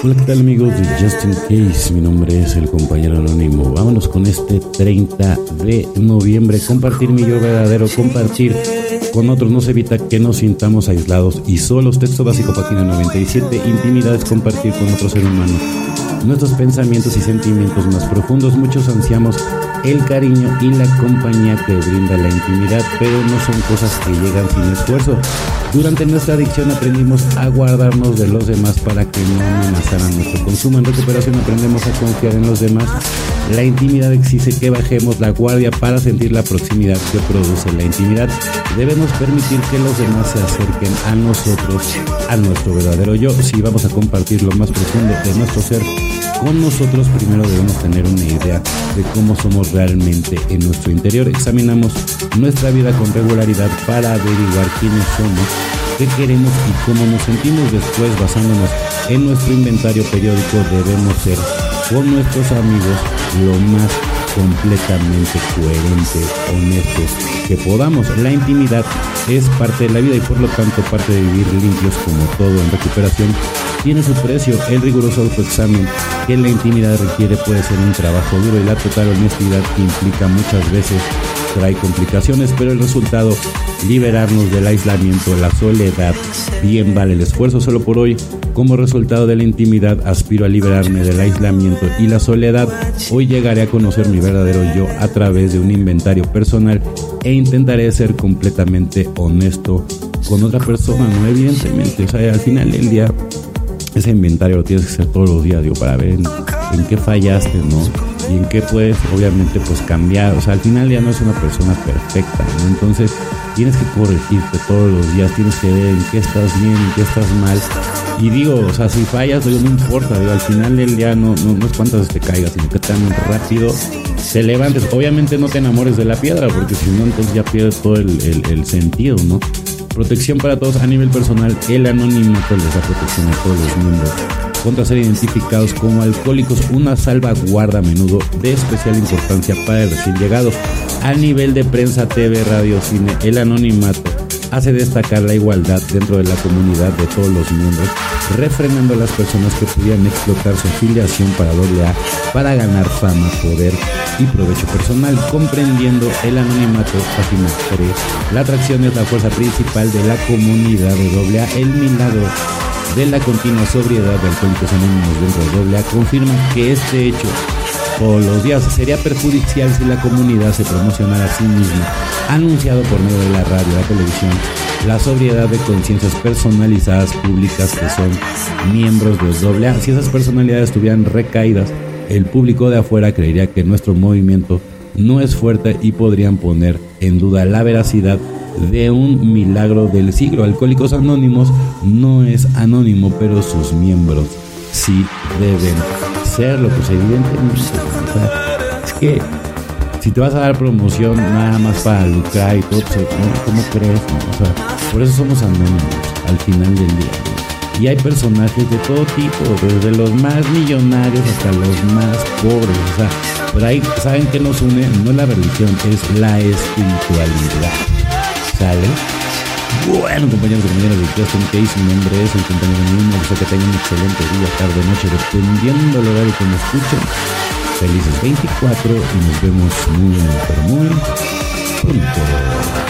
Hola, ¿qué tal amigos de Justin Case? Mi nombre es el compañero anónimo. Vámonos con este 30 de noviembre. Compartir mi yo verdadero, compartir con otros nos evita que nos sintamos aislados y solos. Texto básico, página 97. Intimidad es compartir con otro ser humano nuestros pensamientos y sentimientos más profundos. Muchos ansiamos el cariño y la compañía que brinda la intimidad, pero no son cosas que llegan sin esfuerzo. Durante nuestra adicción aprendimos a guardarnos de los demás para que no amenazaran nuestro consumo. En recuperación aprendemos a confiar en los demás. La intimidad exige que bajemos la guardia para sentir la proximidad que produce la intimidad. Debemos permitir que los demás se acerquen a nosotros, a nuestro verdadero yo. Si vamos a compartir lo más profundo de nuestro ser con nosotros, primero debemos tener una idea de cómo somos realmente en nuestro interior. Examinamos nuestra vida con regularidad para averiguar quiénes somos, qué queremos y cómo nos sentimos. Después, basándonos en nuestro inventario periódico, debemos ser con nuestros amigos lo más completamente coherente, honestos que podamos. La intimidad es parte de la vida y por lo tanto parte de vivir limpios como todo en recuperación tiene su precio. El riguroso autoexamen que la intimidad requiere puede ser un trabajo duro y la total honestidad implica muchas veces trae complicaciones, pero el resultado, liberarnos del aislamiento, la soledad, bien vale el esfuerzo solo por hoy. Como resultado de la intimidad, aspiro a liberarme del aislamiento y la soledad. Hoy llegaré a conocer mi verdadero yo a través de un inventario personal e intentaré ser completamente honesto con otra persona, no evidentemente. O sea, al final del día ese inventario lo tienes que hacer todos los días, digo, para ver en, qué fallaste, ¿no? Y en qué puedes, obviamente, pues cambiar. O sea, al final ya no es una persona perfecta, ¿no? Entonces, tienes que corregirte todos los días, tienes que ver en qué estás bien, en qué estás mal. Y digo, o sea, si fallas, no importa, al final del día no, no, es cuántas veces te caigas, sino que tan rápido te levantes. Obviamente no te enamores de la piedra, porque si no, entonces ya pierdes todo el, el sentido, ¿no? Protección para todos a nivel personal. El anonimato les da protección a todos los miembros contra ser identificados como alcohólicos, una salvaguarda a menudo de especial importancia para el recién llegado. A nivel de prensa, TV, radio, cine, el anonimato hace destacar la igualdad dentro de la comunidad de todos los miembros, refrenando a las personas que pudieran explotar su afiliación para doble A para ganar fama, poder y provecho personal, comprendiendo el anonimato, página 3. La atracción es la fuerza principal de la comunidad de doble A, el milagro de la continua sobriedad de alcohólicos anónimos dentro de AA confirma que este hecho todos los días sería perjudicial si la comunidad se promocionara a sí misma, anunciado por medio de la radio la televisión, la sobriedad de conciencias personalizadas públicas que son miembros de AA. Si esas personalidades estuvieran recaídas, el público de afuera creería que nuestro movimiento no es fuerte y podrían poner en duda la veracidad de un milagro del siglo. Alcohólicos Anónimos no es anónimo, pero sus miembros sí deben serlo, pues evidentemente. es que si te vas a dar promoción nada más para lucrar y todo, pues, ¿cómo, crees? O sea, por eso somos anónimos al final del día. Y hay personajes de todo tipo, desde los más millonarios hasta los más pobres. O sea, por ahí, ¿saben qué nos une? No la religión, es la espiritualidad. ¿Sale? Bueno, compañeros y compañeras de Justin Case, mi nombre es el compañero mismo. Deseo que tengan un excelente día, tarde, noche, dependiendo del horario que me escuchen. Felices 24 y nos vemos muy, pero muy pronto.